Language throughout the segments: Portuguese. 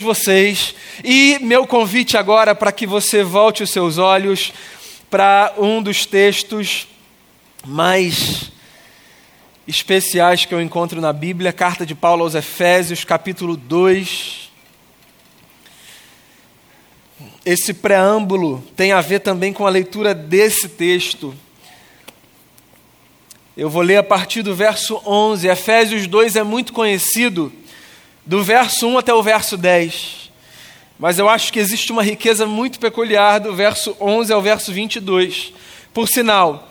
vocês. E meu convite agora para que você volte os seus olhos para um dos textos mais especiais que eu encontro na Bíblia, carta de Paulo aos Efésios, capítulo 2. Esse preâmbulo tem a ver também com a leitura desse texto. Eu vou ler a partir do verso 11. Efésios 2 é muito conhecido do verso 1 até o verso 10. Mas eu acho que existe uma riqueza muito peculiar do verso 11 ao verso 22. Por sinal,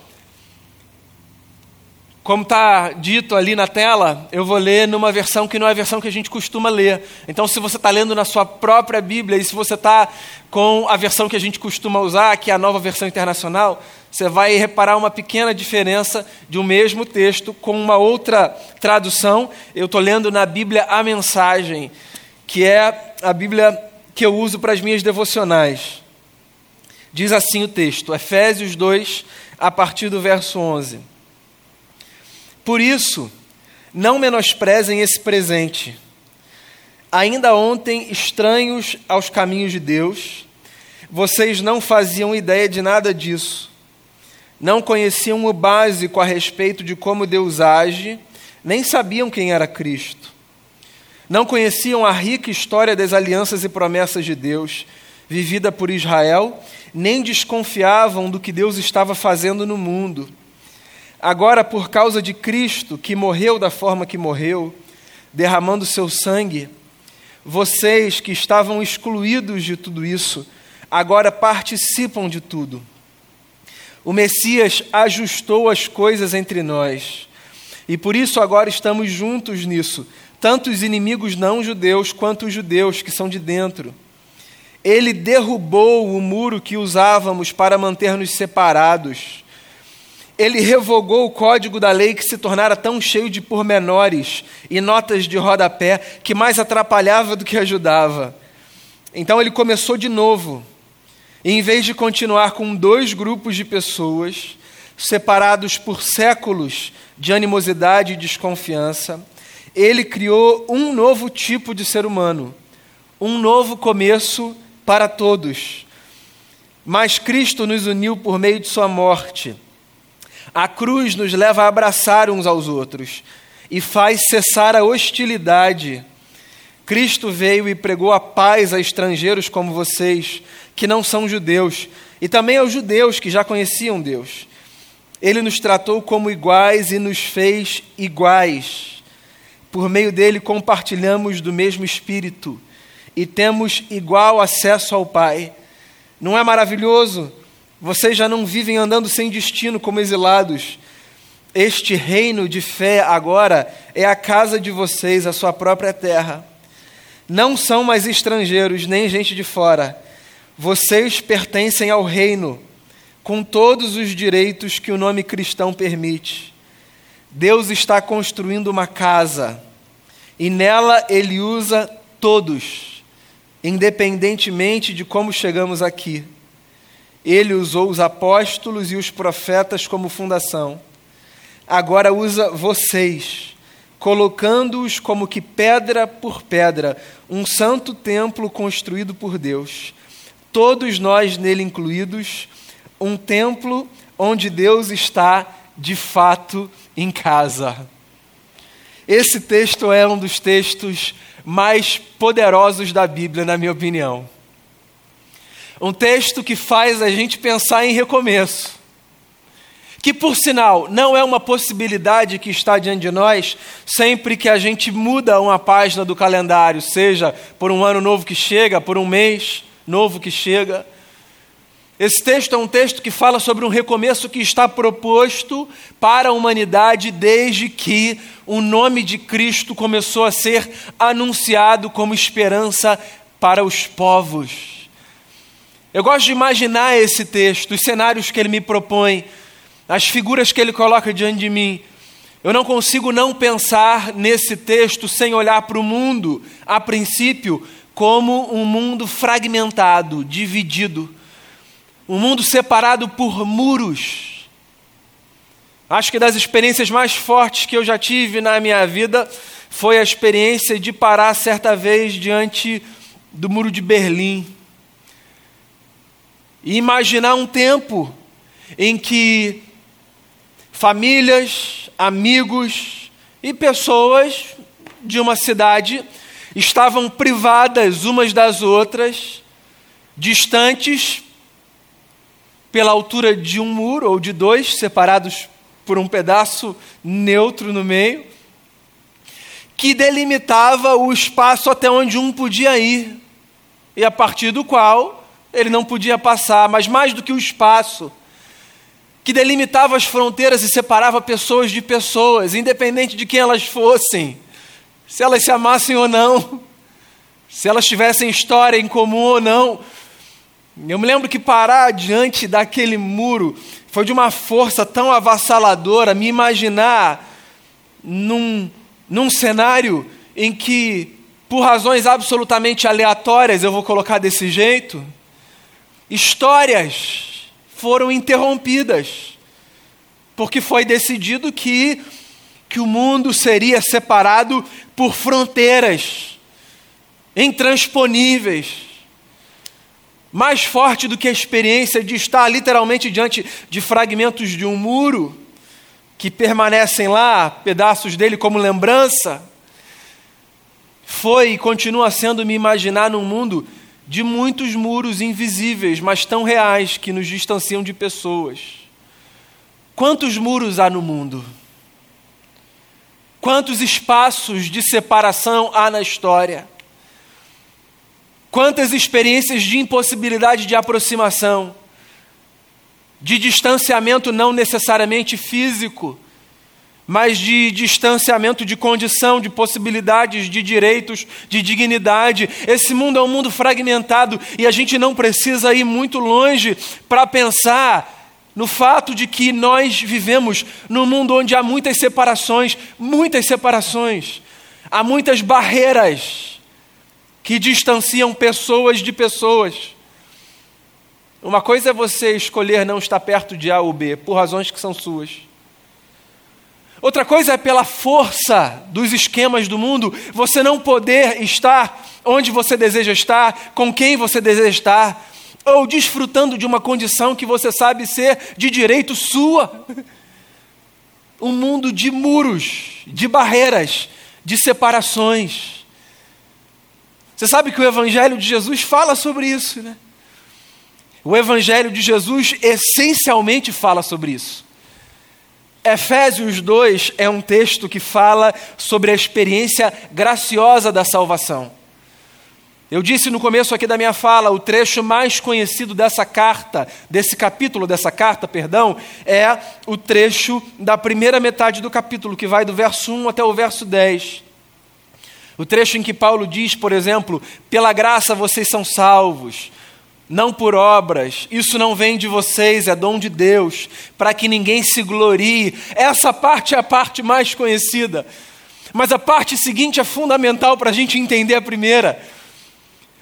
como está dito ali na tela, eu vou ler numa versão que não é a versão que a gente costuma ler. Então, se você está lendo na sua própria Bíblia e se você está com a versão que a gente costuma usar, que é a nova versão internacional, você vai reparar uma pequena diferença de um mesmo texto com uma outra tradução. Eu estou lendo na Bíblia a mensagem, que é a Bíblia que eu uso para as minhas devocionais. Diz assim o texto, Efésios 2, a partir do verso 11. Por isso, não menosprezem esse presente. Ainda ontem, estranhos aos caminhos de Deus, vocês não faziam ideia de nada disso. Não conheciam o básico a respeito de como Deus age, nem sabiam quem era Cristo. Não conheciam a rica história das alianças e promessas de Deus, vivida por Israel, nem desconfiavam do que Deus estava fazendo no mundo Agora, por causa de Cristo, que morreu da forma que morreu, derramando seu sangue, vocês que estavam excluídos de tudo isso, agora participam de tudo. O Messias ajustou as coisas entre nós, e por isso agora estamos juntos nisso, tanto os inimigos não judeus quanto os judeus que são de dentro. Ele derrubou o muro que usávamos para manter-nos separados ele revogou o código da lei que se tornara tão cheio de pormenores e notas de rodapé que mais atrapalhava do que ajudava. Então ele começou de novo. E em vez de continuar com dois grupos de pessoas, separados por séculos de animosidade e desconfiança, ele criou um novo tipo de ser humano, um novo começo para todos. Mas Cristo nos uniu por meio de Sua morte a cruz nos leva a abraçar uns aos outros e faz cessar a hostilidade. Cristo veio e pregou a paz a estrangeiros como vocês, que não são judeus, e também aos judeus que já conheciam Deus. Ele nos tratou como iguais e nos fez iguais. Por meio dele compartilhamos do mesmo Espírito e temos igual acesso ao Pai. Não é maravilhoso? Vocês já não vivem andando sem destino como exilados. Este reino de fé agora é a casa de vocês, a sua própria terra. Não são mais estrangeiros, nem gente de fora. Vocês pertencem ao reino, com todos os direitos que o nome cristão permite. Deus está construindo uma casa, e nela Ele usa todos, independentemente de como chegamos aqui. Ele usou os apóstolos e os profetas como fundação. Agora usa vocês, colocando-os como que pedra por pedra, um santo templo construído por Deus. Todos nós nele incluídos, um templo onde Deus está de fato em casa. Esse texto é um dos textos mais poderosos da Bíblia, na minha opinião. Um texto que faz a gente pensar em recomeço. Que, por sinal, não é uma possibilidade que está diante de nós sempre que a gente muda uma página do calendário, seja por um ano novo que chega, por um mês novo que chega. Esse texto é um texto que fala sobre um recomeço que está proposto para a humanidade desde que o nome de Cristo começou a ser anunciado como esperança para os povos. Eu gosto de imaginar esse texto, os cenários que ele me propõe, as figuras que ele coloca diante de mim. Eu não consigo não pensar nesse texto sem olhar para o mundo, a princípio, como um mundo fragmentado, dividido, um mundo separado por muros. Acho que das experiências mais fortes que eu já tive na minha vida foi a experiência de parar certa vez diante do Muro de Berlim e imaginar um tempo em que famílias, amigos e pessoas de uma cidade estavam privadas umas das outras, distantes pela altura de um muro ou de dois, separados por um pedaço neutro no meio, que delimitava o espaço até onde um podia ir e a partir do qual ele não podia passar, mas mais do que o espaço, que delimitava as fronteiras e separava pessoas de pessoas, independente de quem elas fossem, se elas se amassem ou não, se elas tivessem história em comum ou não. Eu me lembro que parar diante daquele muro foi de uma força tão avassaladora, me imaginar num, num cenário em que, por razões absolutamente aleatórias, eu vou colocar desse jeito, histórias foram interrompidas, porque foi decidido que, que o mundo seria separado por fronteiras intransponíveis. Mais forte do que a experiência de estar literalmente diante de fragmentos de um muro que permanecem lá, pedaços dele como lembrança, foi e continua sendo me imaginar num mundo de muitos muros invisíveis, mas tão reais que nos distanciam de pessoas. Quantos muros há no mundo? Quantos espaços de separação há na história? Quantas experiências de impossibilidade de aproximação, de distanciamento não necessariamente físico, mas de distanciamento de condição, de possibilidades, de direitos, de dignidade. Esse mundo é um mundo fragmentado e a gente não precisa ir muito longe para pensar no fato de que nós vivemos num mundo onde há muitas separações, muitas separações, há muitas barreiras que distanciam pessoas de pessoas. Uma coisa é você escolher não estar perto de A ou B, por razões que são suas. Outra coisa é pela força dos esquemas do mundo, você não poder estar onde você deseja estar, com quem você deseja estar, ou desfrutando de uma condição que você sabe ser de direito sua. Um mundo de muros, de barreiras, de separações. Você sabe que o Evangelho de Jesus fala sobre isso, né? O Evangelho de Jesus essencialmente fala sobre isso. Efésios 2 é um texto que fala sobre a experiência graciosa da salvação. Eu disse no começo aqui da minha fala, o trecho mais conhecido dessa carta, desse capítulo dessa carta, perdão, é o trecho da primeira metade do capítulo, que vai do verso 1 até o verso 10. O trecho em que Paulo diz, por exemplo, pela graça vocês são salvos, não por obras, isso não vem de vocês, é dom de Deus, para que ninguém se glorie. Essa parte é a parte mais conhecida. Mas a parte seguinte é fundamental para a gente entender a primeira.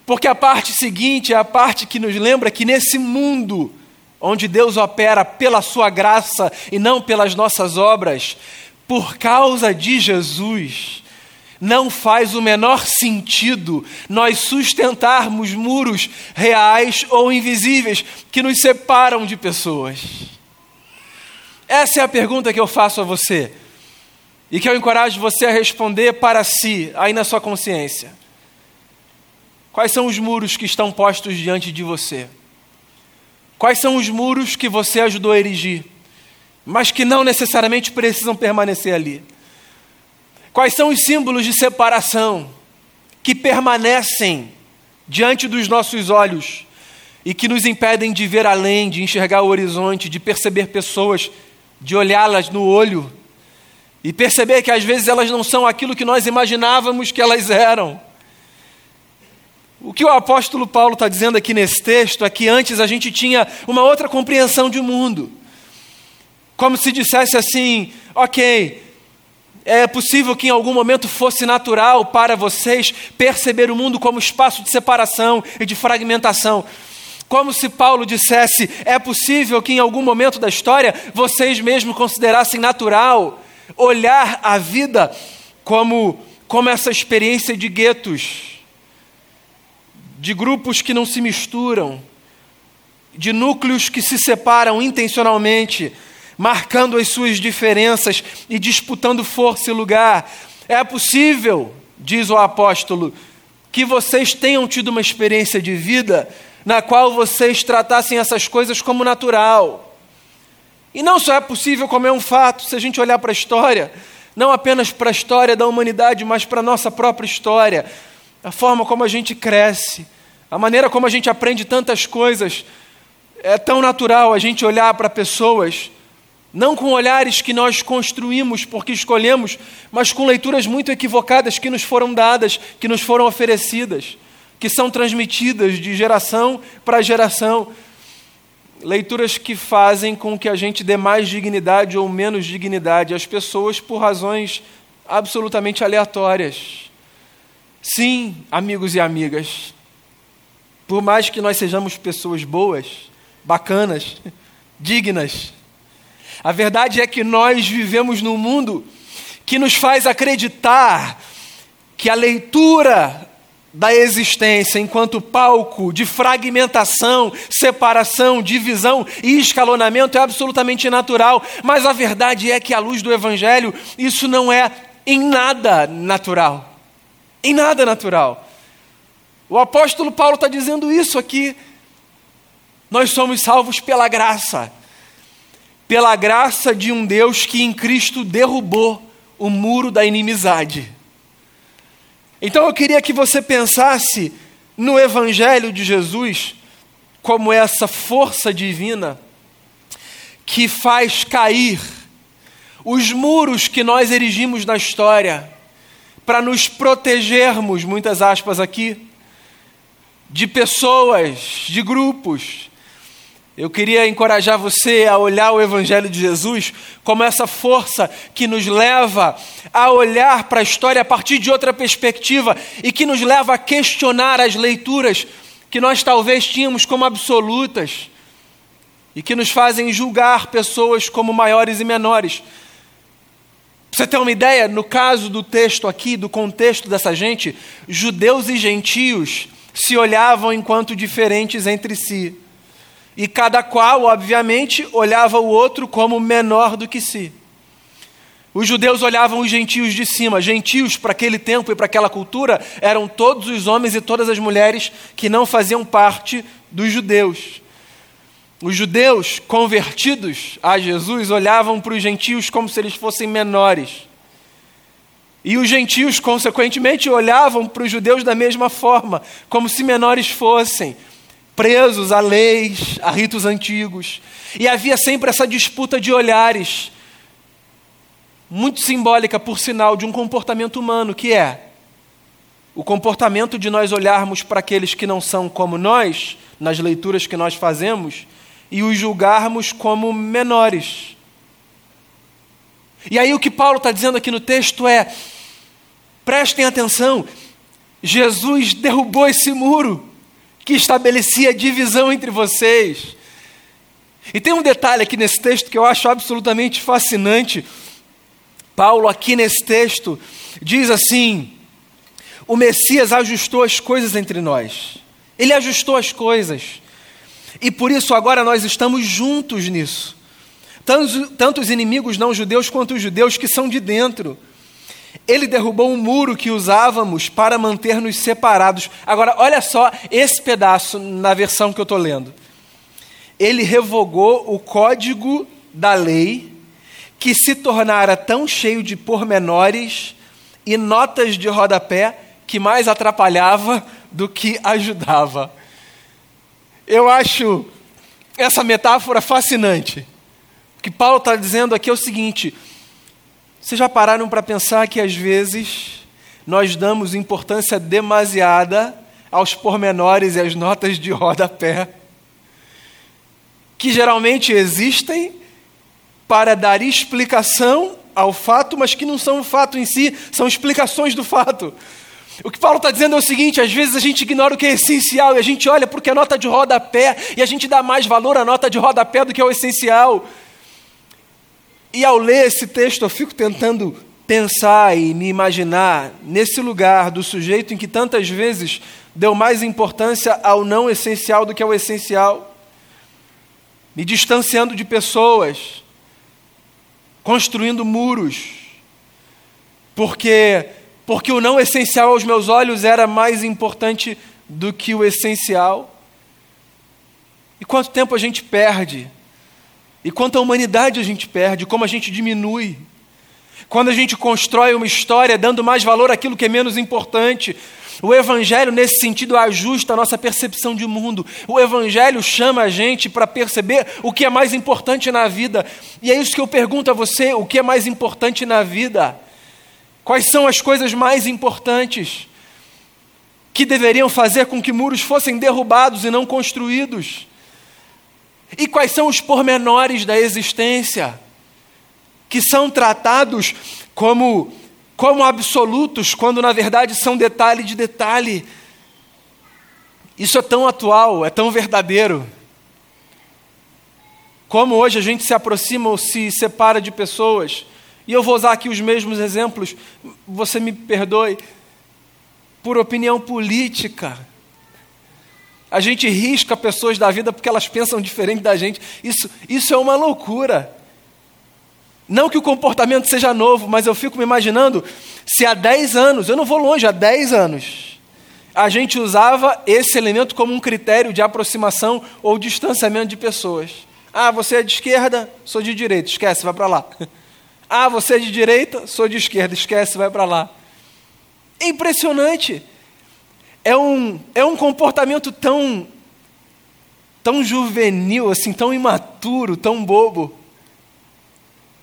Porque a parte seguinte é a parte que nos lembra que nesse mundo, onde Deus opera pela sua graça e não pelas nossas obras, por causa de Jesus, não faz o menor sentido nós sustentarmos muros reais ou invisíveis que nos separam de pessoas. Essa é a pergunta que eu faço a você e que eu encorajo você a responder para si, aí na sua consciência. Quais são os muros que estão postos diante de você? Quais são os muros que você ajudou a erigir, mas que não necessariamente precisam permanecer ali? Quais são os símbolos de separação que permanecem diante dos nossos olhos e que nos impedem de ver além, de enxergar o horizonte, de perceber pessoas, de olhá-las no olho e perceber que às vezes elas não são aquilo que nós imaginávamos que elas eram? O que o apóstolo Paulo está dizendo aqui nesse texto é que antes a gente tinha uma outra compreensão de mundo. Como se dissesse assim: ok, é possível que em algum momento fosse natural para vocês perceber o mundo como espaço de separação e de fragmentação. Como se Paulo dissesse: é possível que em algum momento da história vocês mesmos considerassem natural olhar a vida como, como essa experiência de guetos, de grupos que não se misturam, de núcleos que se separam intencionalmente, marcando as suas diferenças e disputando força e lugar. É possível, diz o apóstolo, que vocês tenham tido uma experiência de vida na qual vocês tratassem essas coisas como natural. E não só é possível, como é um fato, se a gente olhar para a história, não apenas para a história da humanidade, mas para a nossa própria história, a forma como a gente cresce, a maneira como a gente aprende tantas coisas. É tão natural a gente olhar para pessoas, não com olhares que nós construímos porque escolhemos, mas com leituras muito equivocadas que nos foram dadas, que nos foram oferecidas que são transmitidas de geração para geração. Leituras que fazem com que a gente dê mais dignidade ou menos dignidade às pessoas por razões absolutamente aleatórias. Sim, amigos e amigas, por mais que nós sejamos pessoas boas, bacanas, dignas, a verdade é que nós vivemos num mundo que nos faz acreditar que a leitura da existência enquanto palco de fragmentação, separação, divisão e escalonamento é absolutamente natural, mas a verdade é que, à luz do Evangelho, isso não é em nada natural. Em nada natural. O apóstolo Paulo está dizendo isso aqui. Nós somos salvos pela graça, pela graça de um Deus que em Cristo derrubou o muro da inimizade. Então eu queria que você pensasse no Evangelho de Jesus como essa força divina que faz cair os muros que nós erigimos na história para nos protegermos, muitas aspas aqui, de pessoas, de grupos, eu queria encorajar você a olhar o Evangelho de Jesus como essa força que nos leva a olhar para a história a partir de outra perspectiva e que nos leva a questionar as leituras que nós talvez tínhamos como absolutas e que nos fazem julgar pessoas como maiores e menores. Você ter uma ideia, no caso do texto aqui, do contexto dessa gente, judeus e gentios se olhavam enquanto diferentes entre si. E cada qual, obviamente, olhava o outro como menor do que si. Os judeus olhavam os gentios de cima. Gentios, para aquele tempo e para aquela cultura, eram todos os homens e todas as mulheres que não faziam parte dos judeus. Os judeus convertidos a Jesus olhavam para os gentios como se eles fossem menores. E os gentios, consequentemente, olhavam para os judeus da mesma forma, como se menores fossem presos a leis, a ritos antigos. E havia sempre essa disputa de olhares, muito simbólica, por sinal, de um comportamento humano, que é o comportamento de nós olharmos para aqueles que não são como nós, nas leituras que nós fazemos, e os julgarmos como menores. E aí o que Paulo está dizendo aqui no texto é: prestem atenção, Jesus derrubou esse muro que estabelecia divisão entre vocês. E tem um detalhe aqui nesse texto que eu acho absolutamente fascinante. Paulo, aqui nesse texto, diz assim: o Messias ajustou as coisas entre nós. Ele ajustou as coisas. E por isso agora nós estamos juntos nisso. Tanto, tanto os inimigos não judeus quanto os judeus que são de dentro. Ele derrubou um muro que usávamos para manter-nos separados. Agora, olha só esse pedaço na versão que eu estou lendo. Ele revogou o código da lei que se tornara tão cheio de pormenores e notas de rodapé que mais atrapalhava do que ajudava. Eu acho essa metáfora fascinante. O que Paulo está dizendo aqui é o seguinte: vocês já pararam para pensar que às vezes nós damos importância demasiada aos pormenores e às notas de rodapé, que geralmente existem para dar explicação ao fato, mas que não são o fato em si, são explicações do fato. O que Paulo está dizendo é o seguinte: às vezes a gente ignora o que é essencial e a gente olha porque a nota de rodapé e a gente dá mais valor à nota de rodapé do que ao essencial. E ao ler esse texto, eu fico tentando pensar e me imaginar nesse lugar do sujeito em que tantas vezes deu mais importância ao não essencial do que ao essencial, me distanciando de pessoas, construindo muros, porque porque o não essencial aos meus olhos era mais importante do que o essencial. E quanto tempo a gente perde? E quanta humanidade a gente perde, como a gente diminui. Quando a gente constrói uma história dando mais valor àquilo que é menos importante. O Evangelho, nesse sentido, ajusta a nossa percepção de mundo. O Evangelho chama a gente para perceber o que é mais importante na vida. E é isso que eu pergunto a você: o que é mais importante na vida? Quais são as coisas mais importantes que deveriam fazer com que muros fossem derrubados e não construídos? E quais são os pormenores da existência que são tratados como, como absolutos, quando na verdade são detalhe de detalhe? Isso é tão atual, é tão verdadeiro. Como hoje a gente se aproxima ou se separa de pessoas, e eu vou usar aqui os mesmos exemplos, você me perdoe, por opinião política a gente risca pessoas da vida porque elas pensam diferente da gente. Isso, isso é uma loucura. Não que o comportamento seja novo, mas eu fico me imaginando se há 10 anos, eu não vou longe, há 10 anos, a gente usava esse elemento como um critério de aproximação ou distanciamento de pessoas. Ah, você é de esquerda, sou de direita, esquece, vai para lá. Ah, você é de direita, sou de esquerda, esquece, vai para lá. É impressionante é um, é um comportamento tão, tão juvenil, assim, tão imaturo, tão bobo.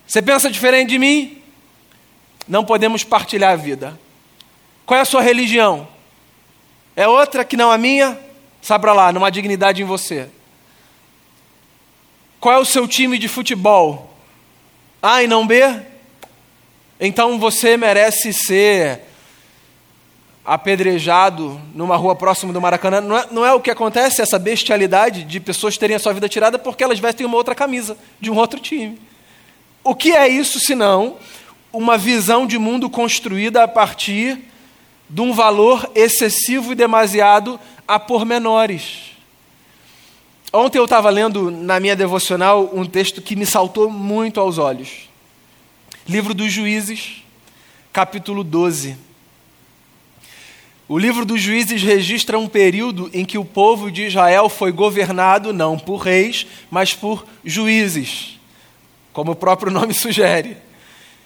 Você pensa diferente de mim? Não podemos partilhar a vida. Qual é a sua religião? É outra que não a minha? Para lá, numa dignidade em você. Qual é o seu time de futebol? A e não B? Então você merece ser apedrejado numa rua próxima do Maracanã. Não é, não é, o que acontece, essa bestialidade de pessoas terem a sua vida tirada porque elas vestem uma outra camisa de um outro time. O que é isso senão uma visão de mundo construída a partir de um valor excessivo e demasiado a pormenores? Ontem eu estava lendo na minha devocional um texto que me saltou muito aos olhos. Livro dos Juízes, capítulo 12. O livro dos juízes registra um período em que o povo de Israel foi governado não por reis, mas por juízes, como o próprio nome sugere.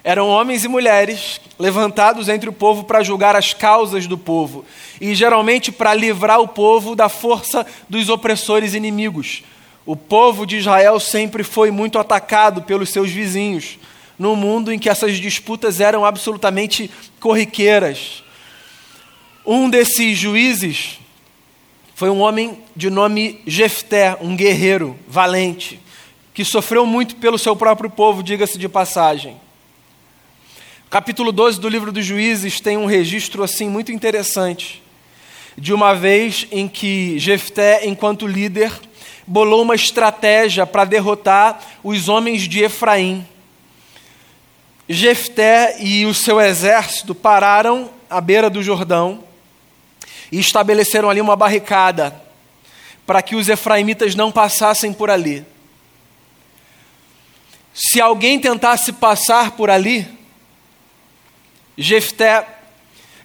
Eram homens e mulheres levantados entre o povo para julgar as causas do povo e geralmente para livrar o povo da força dos opressores inimigos. O povo de Israel sempre foi muito atacado pelos seus vizinhos, num mundo em que essas disputas eram absolutamente corriqueiras. Um desses juízes foi um homem de nome Jefté, um guerreiro valente, que sofreu muito pelo seu próprio povo, diga-se de passagem. Capítulo 12 do livro dos Juízes tem um registro assim muito interessante de uma vez em que Jefté, enquanto líder, bolou uma estratégia para derrotar os homens de Efraim. Jefté e o seu exército pararam à beira do Jordão e estabeleceram ali uma barricada para que os efraimitas não passassem por ali. Se alguém tentasse passar por ali, Jefté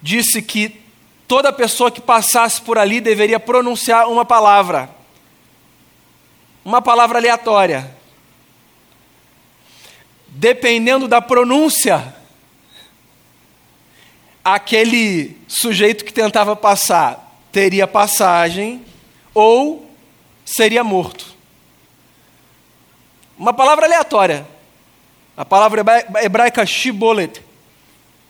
disse que toda pessoa que passasse por ali deveria pronunciar uma palavra, uma palavra aleatória. Dependendo da pronúncia, aquele sujeito que tentava passar teria passagem ou seria morto. Uma palavra aleatória. A palavra hebraica shibolet,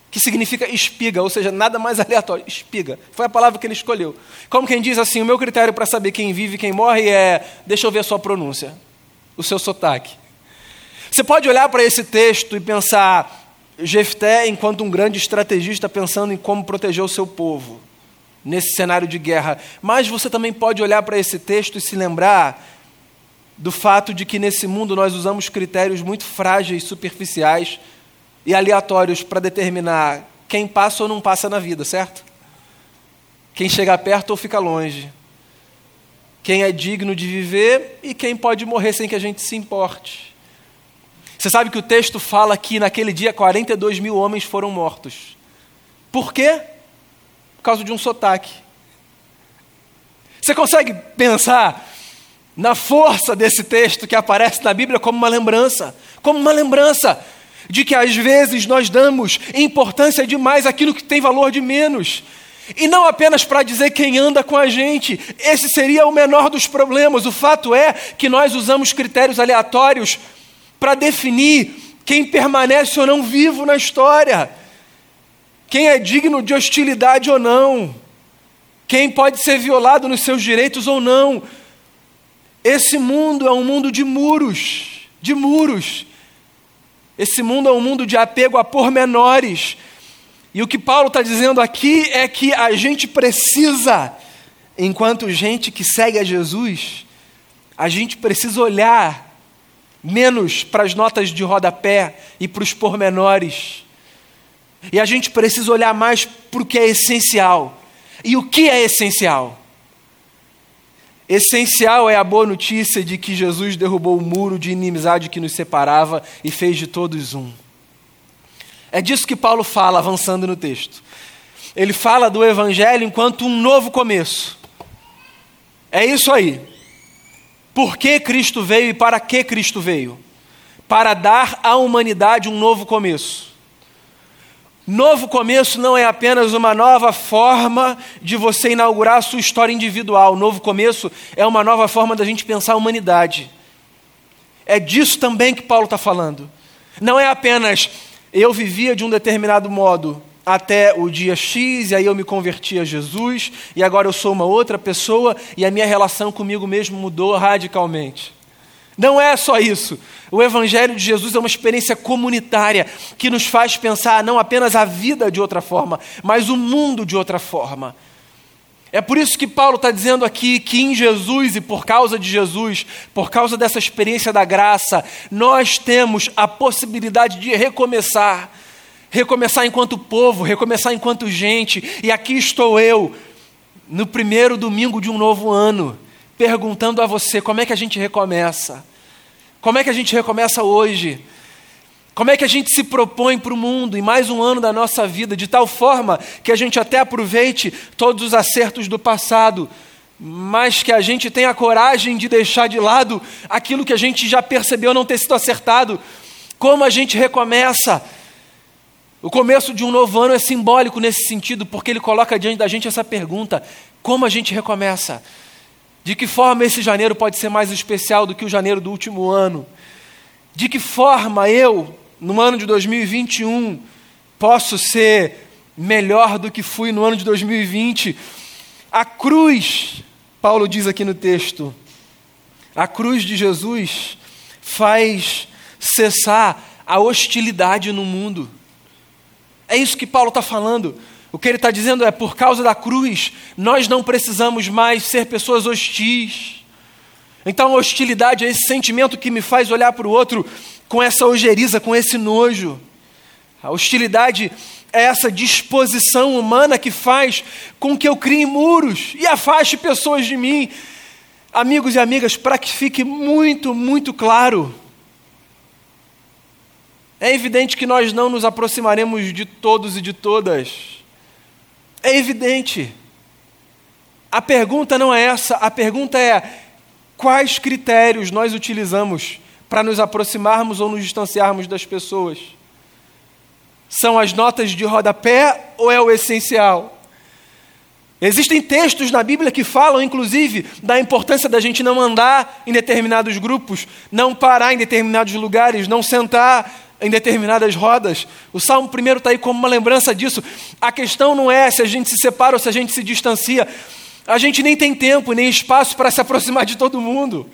que significa espiga, ou seja, nada mais aleatório, espiga. Foi a palavra que ele escolheu. Como quem diz assim, o meu critério para saber quem vive e quem morre é, deixa eu ver a sua pronúncia, o seu sotaque. Você pode olhar para esse texto e pensar, Jefté, enquanto um grande estrategista, pensando em como proteger o seu povo nesse cenário de guerra. Mas você também pode olhar para esse texto e se lembrar do fato de que nesse mundo nós usamos critérios muito frágeis, superficiais, e aleatórios para determinar quem passa ou não passa na vida, certo? Quem chega perto ou fica longe. Quem é digno de viver e quem pode morrer sem que a gente se importe. Você sabe que o texto fala que naquele dia 42 mil homens foram mortos. Por quê? Por causa de um sotaque. Você consegue pensar na força desse texto que aparece na Bíblia como uma lembrança? Como uma lembrança de que às vezes nós damos importância demais àquilo que tem valor de menos. E não apenas para dizer quem anda com a gente, esse seria o menor dos problemas. O fato é que nós usamos critérios aleatórios para definir quem permanece ou não vivo na história, quem é digno de hostilidade ou não, quem pode ser violado nos seus direitos ou não. Esse mundo é um mundo de muros, de muros. Esse mundo é um mundo de apego a pormenores. E o que Paulo está dizendo aqui é que a gente precisa, enquanto gente que segue a Jesus, a gente precisa olhar menos para as notas de rodapé e para os pormenores. E a gente precisa olhar mais para o que é essencial. E o que é essencial? Essencial é a boa notícia de que Jesus derrubou o muro de inimizade que nos separava e fez de todos um. É disso que Paulo fala avançando no texto. Ele fala do Evangelho enquanto um novo começo. É isso aí. Por que Cristo veio e para que Cristo veio? Para dar à humanidade um novo começo. Novo começo não é apenas uma nova forma de você inaugurar a sua história individual. Novo começo é uma nova forma da gente pensar a humanidade. É disso também que Paulo está falando. Não é apenas eu vivia de um determinado modo até o dia X, e aí eu me converti a Jesus, e agora eu sou uma outra pessoa, e a minha relação comigo mesmo mudou radicalmente. Não é só isso. O Evangelho de Jesus é uma experiência comunitária que nos faz pensar não apenas a vida de outra forma, mas o mundo de outra forma. É por isso que Paulo está dizendo aqui que em Jesus e por causa de Jesus, por causa dessa experiência da graça, nós temos a possibilidade de recomeçar. Recomeçar enquanto povo, recomeçar enquanto gente. E aqui estou eu, no primeiro domingo de um novo ano perguntando a você como é que a gente recomeça. Como é que a gente recomeça hoje? Como é que a gente se propõe para o mundo em mais um ano da nossa vida, de tal forma que a gente até aproveite todos os acertos do passado, mas que a gente tenha a coragem de deixar de lado aquilo que a gente já percebeu não ter sido acertado? Como a gente recomeça? O começo de um novo ano é simbólico nesse sentido, porque ele coloca diante da gente essa pergunta: como a gente recomeça? De que forma esse janeiro pode ser mais especial do que o janeiro do último ano? De que forma eu, no ano de 2021, posso ser melhor do que fui no ano de 2020? A cruz, Paulo diz aqui no texto, a cruz de Jesus faz cessar a hostilidade no mundo. É isso que Paulo está falando. O que ele está dizendo é: por causa da cruz, nós não precisamos mais ser pessoas hostis. Então, a hostilidade é esse sentimento que me faz olhar para o outro com essa ojeriza, com esse nojo. A hostilidade é essa disposição humana que faz com que eu crie muros e afaste pessoas de mim. Amigos e amigas, para que fique muito, muito claro, é evidente que nós não nos aproximaremos de todos e de todas é evidente. A pergunta não é essa, a pergunta é: quais critérios nós utilizamos para nos aproximarmos ou nos distanciarmos das pessoas? São as notas de rodapé ou é o essencial? Existem textos na Bíblia que falam, inclusive, da importância da gente não andar em determinados grupos, não parar em determinados lugares, não sentar em determinadas rodas. O Salmo primeiro está aí como uma lembrança disso. A questão não é se a gente se separa ou se a gente se distancia. A gente nem tem tempo, nem espaço para se aproximar de todo mundo.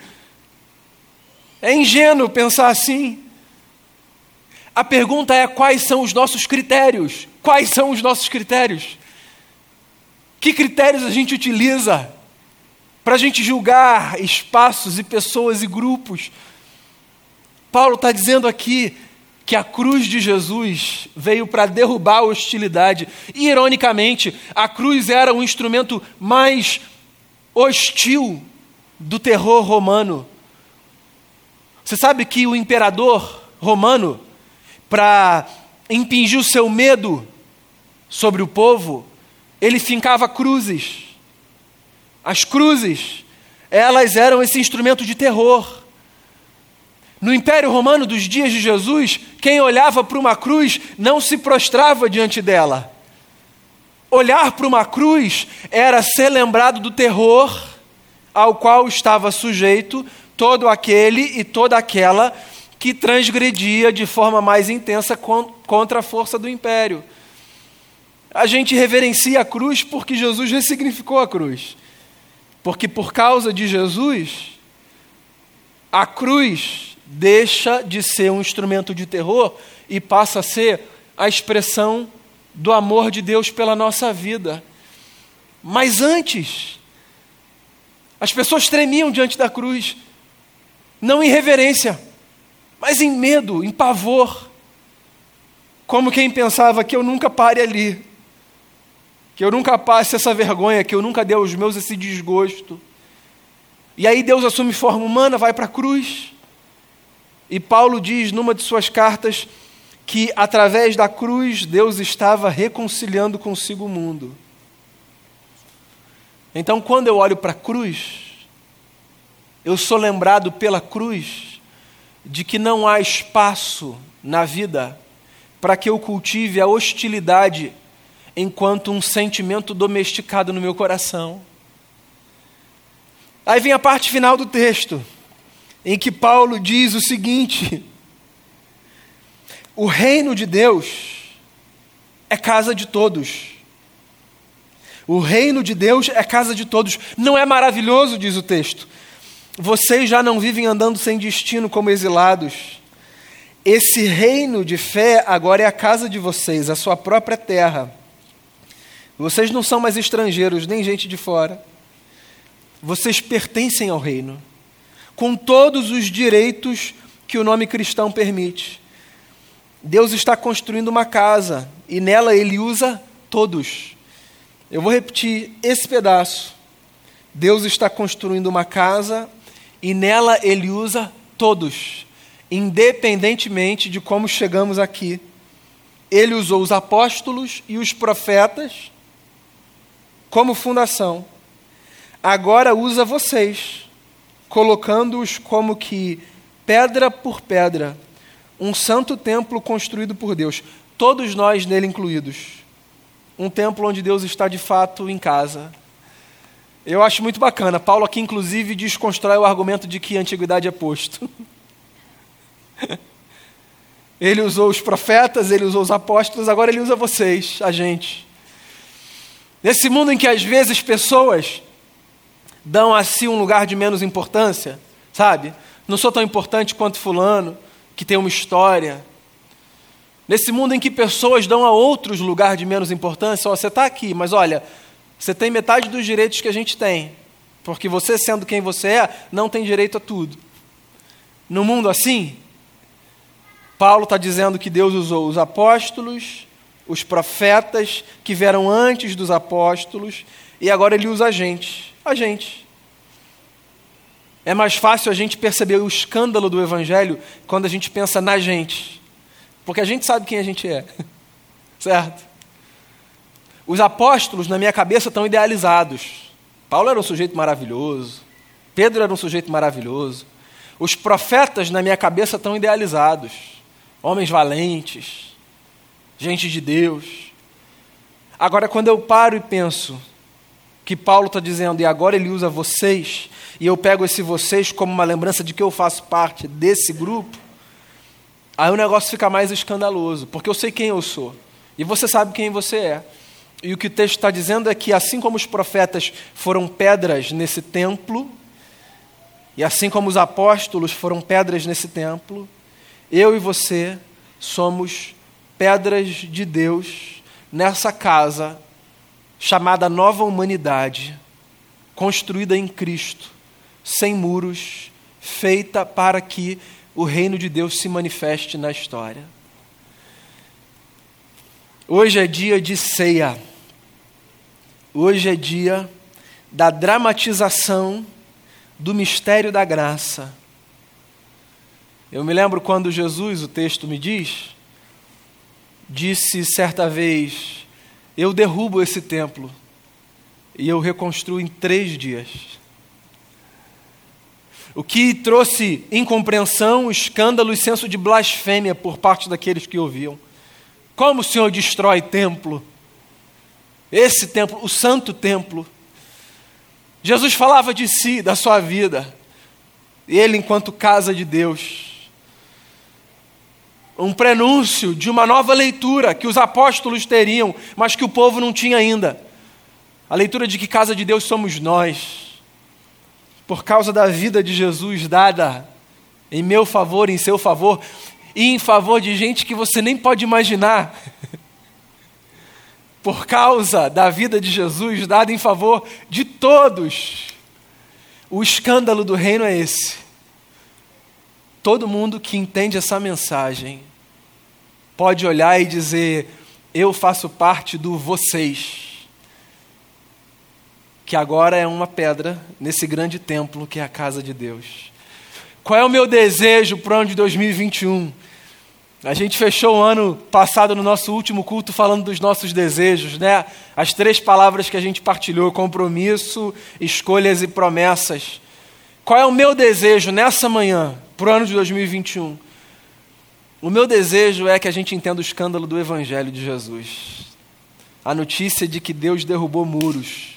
É ingênuo pensar assim. A pergunta é: quais são os nossos critérios? Quais são os nossos critérios? Que critérios a gente utiliza para a gente julgar espaços e pessoas e grupos? Paulo está dizendo aqui que a cruz de Jesus veio para derrubar a hostilidade. E, ironicamente, a cruz era o instrumento mais hostil do terror romano. Você sabe que o imperador romano, para impingir o seu medo sobre o povo, ele fincava cruzes. As cruzes, elas eram esse instrumento de terror. No Império Romano dos dias de Jesus, quem olhava para uma cruz não se prostrava diante dela. Olhar para uma cruz era ser lembrado do terror ao qual estava sujeito todo aquele e toda aquela que transgredia de forma mais intensa contra a força do império. A gente reverencia a cruz porque Jesus ressignificou a cruz. Porque por causa de Jesus, a cruz deixa de ser um instrumento de terror e passa a ser a expressão do amor de Deus pela nossa vida. Mas antes, as pessoas tremiam diante da cruz, não em reverência, mas em medo, em pavor, como quem pensava que eu nunca pare ali, que eu nunca passe essa vergonha, que eu nunca dê aos meus esse desgosto. E aí Deus assume forma humana, vai para a cruz, e Paulo diz numa de suas cartas que através da cruz Deus estava reconciliando consigo o mundo. Então, quando eu olho para a cruz, eu sou lembrado pela cruz de que não há espaço na vida para que eu cultive a hostilidade enquanto um sentimento domesticado no meu coração. Aí vem a parte final do texto em que Paulo diz o seguinte: o reino de Deus é casa de todos. O reino de Deus é casa de todos. Não é maravilhoso, diz o texto. Vocês já não vivem andando sem destino como exilados. Esse reino de fé agora é a casa de vocês, a sua própria terra. Vocês não são mais estrangeiros, nem gente de fora. Vocês pertencem ao reino com todos os direitos que o nome cristão permite. Deus está construindo uma casa e nela ele usa todos. Eu vou repetir esse pedaço. Deus está construindo uma casa e nela ele usa todos, independentemente de como chegamos aqui. Ele usou os apóstolos e os profetas como fundação. Agora usa vocês colocando-os como que pedra por pedra, um santo templo construído por Deus, todos nós nele incluídos. Um templo onde Deus está de fato em casa. Eu acho muito bacana. Paulo aqui, inclusive, desconstrói o argumento de que a antiguidade é posto. ele usou os profetas, ele usou os apóstolos, agora ele usa vocês, a gente. Nesse mundo em que às vezes pessoas dão a si um lugar de menos importância, sabe? Não sou tão importante quanto Fulano, que tem uma história. Nesse mundo em que pessoas dão a outros lugar de menos importância, ó, você está aqui, mas olha, você tem metade dos direitos que a gente tem, porque você, sendo quem você é, não tem direito a tudo. No mundo assim, Paulo está dizendo que Deus usou os apóstolos, os profetas que vieram antes dos apóstolos, e agora ele usa a gente a gente. É mais fácil a gente perceber o escândalo do Evangelho quando a gente pensa na gente, porque a gente sabe quem a gente é, certo? Os apóstolos, na minha cabeça, estão idealizados. Paulo era um sujeito maravilhoso, Pedro era um sujeito maravilhoso. Os profetas, na minha cabeça, estão idealizados. Homens valentes, gente de Deus. Agora, quando eu paro e penso, que Paulo está dizendo, e agora ele usa vocês, e eu pego esse vocês como uma lembrança de que eu faço parte desse grupo, aí o negócio fica mais escandaloso, porque eu sei quem eu sou, e você sabe quem você é. E o que o texto está dizendo é que, assim como os profetas foram pedras nesse templo, e assim como os apóstolos foram pedras nesse templo, eu e você somos pedras de Deus nessa casa chamada nova humanidade, construída em Cristo, sem muros, feita para que o reino de Deus se manifeste na história. Hoje é dia de ceia. Hoje é dia da dramatização do mistério da graça. Eu me lembro quando Jesus, o texto me diz, disse certa vez: Eu derrubo esse templo e eu reconstruo em três dias. O que trouxe incompreensão, escândalo e senso de blasfêmia por parte daqueles que ouviam. Como o Senhor destrói templo? Esse templo, o santo templo. Jesus falava de si, da sua vida. Ele, enquanto casa de Deus. Um prenúncio de uma nova leitura que os apóstolos teriam, mas que o povo não tinha ainda. A leitura de que casa de Deus somos nós. Por causa da vida de Jesus dada em meu favor, em seu favor, e em favor de gente que você nem pode imaginar. Por causa da vida de Jesus dada em favor de todos. O escândalo do reino é esse. Todo mundo que entende essa mensagem pode olhar e dizer: Eu faço parte do vocês, que agora é uma pedra nesse grande templo que é a casa de Deus. Qual é o meu desejo para o ano de 2021? A gente fechou o ano passado no nosso último culto falando dos nossos desejos, né? As três palavras que a gente partilhou: compromisso, escolhas e promessas. Qual é o meu desejo nessa manhã, para o ano de 2021? O meu desejo é que a gente entenda o escândalo do Evangelho de Jesus. A notícia de que Deus derrubou muros,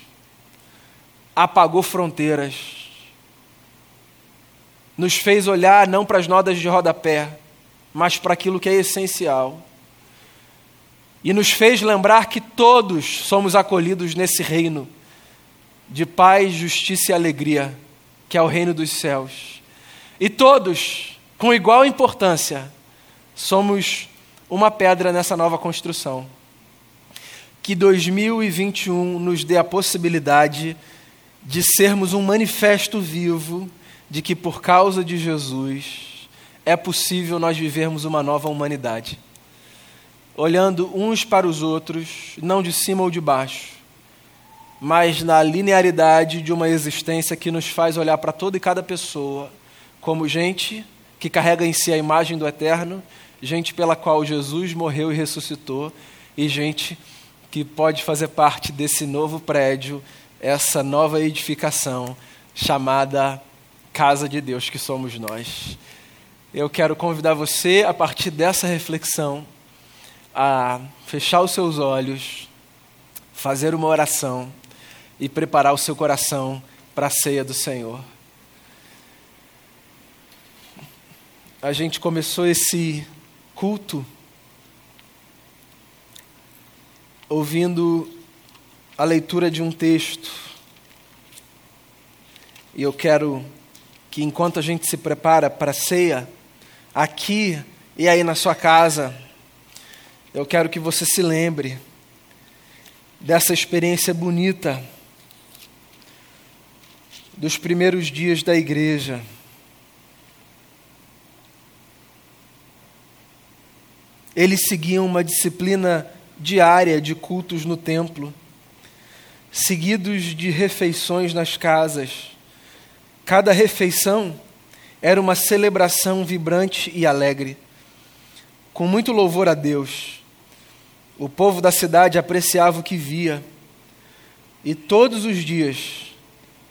apagou fronteiras, nos fez olhar não para as nodas de rodapé, mas para aquilo que é essencial. E nos fez lembrar que todos somos acolhidos nesse reino de paz, justiça e alegria, que é o reino dos céus. E todos, com igual importância, somos uma pedra nessa nova construção. Que 2021 nos dê a possibilidade de sermos um manifesto vivo de que, por causa de Jesus, é possível nós vivermos uma nova humanidade. Olhando uns para os outros, não de cima ou de baixo, mas na linearidade de uma existência que nos faz olhar para toda e cada pessoa como gente que carrega em si a imagem do eterno, gente pela qual Jesus morreu e ressuscitou, e gente que pode fazer parte desse novo prédio, essa nova edificação chamada Casa de Deus, que somos nós. Eu quero convidar você, a partir dessa reflexão, a fechar os seus olhos, fazer uma oração e preparar o seu coração para a ceia do Senhor. A gente começou esse culto ouvindo a leitura de um texto. E eu quero que enquanto a gente se prepara para a ceia, aqui e aí na sua casa, eu quero que você se lembre dessa experiência bonita dos primeiros dias da igreja. Eles seguiam uma disciplina diária de cultos no templo, seguidos de refeições nas casas. Cada refeição era uma celebração vibrante e alegre. Com muito louvor a Deus, o povo da cidade apreciava o que via, e todos os dias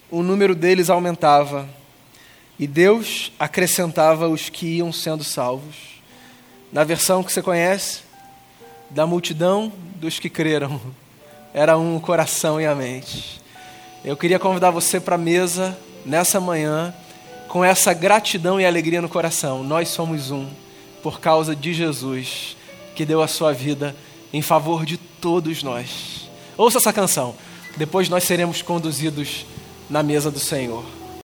o número deles aumentava, e Deus acrescentava os que iam sendo salvos. Na versão que você conhece, da multidão dos que creram, era um o coração e a mente. Eu queria convidar você para a mesa nessa manhã com essa gratidão e alegria no coração. Nós somos um por causa de Jesus, que deu a sua vida em favor de todos nós. Ouça essa canção, depois nós seremos conduzidos na mesa do Senhor.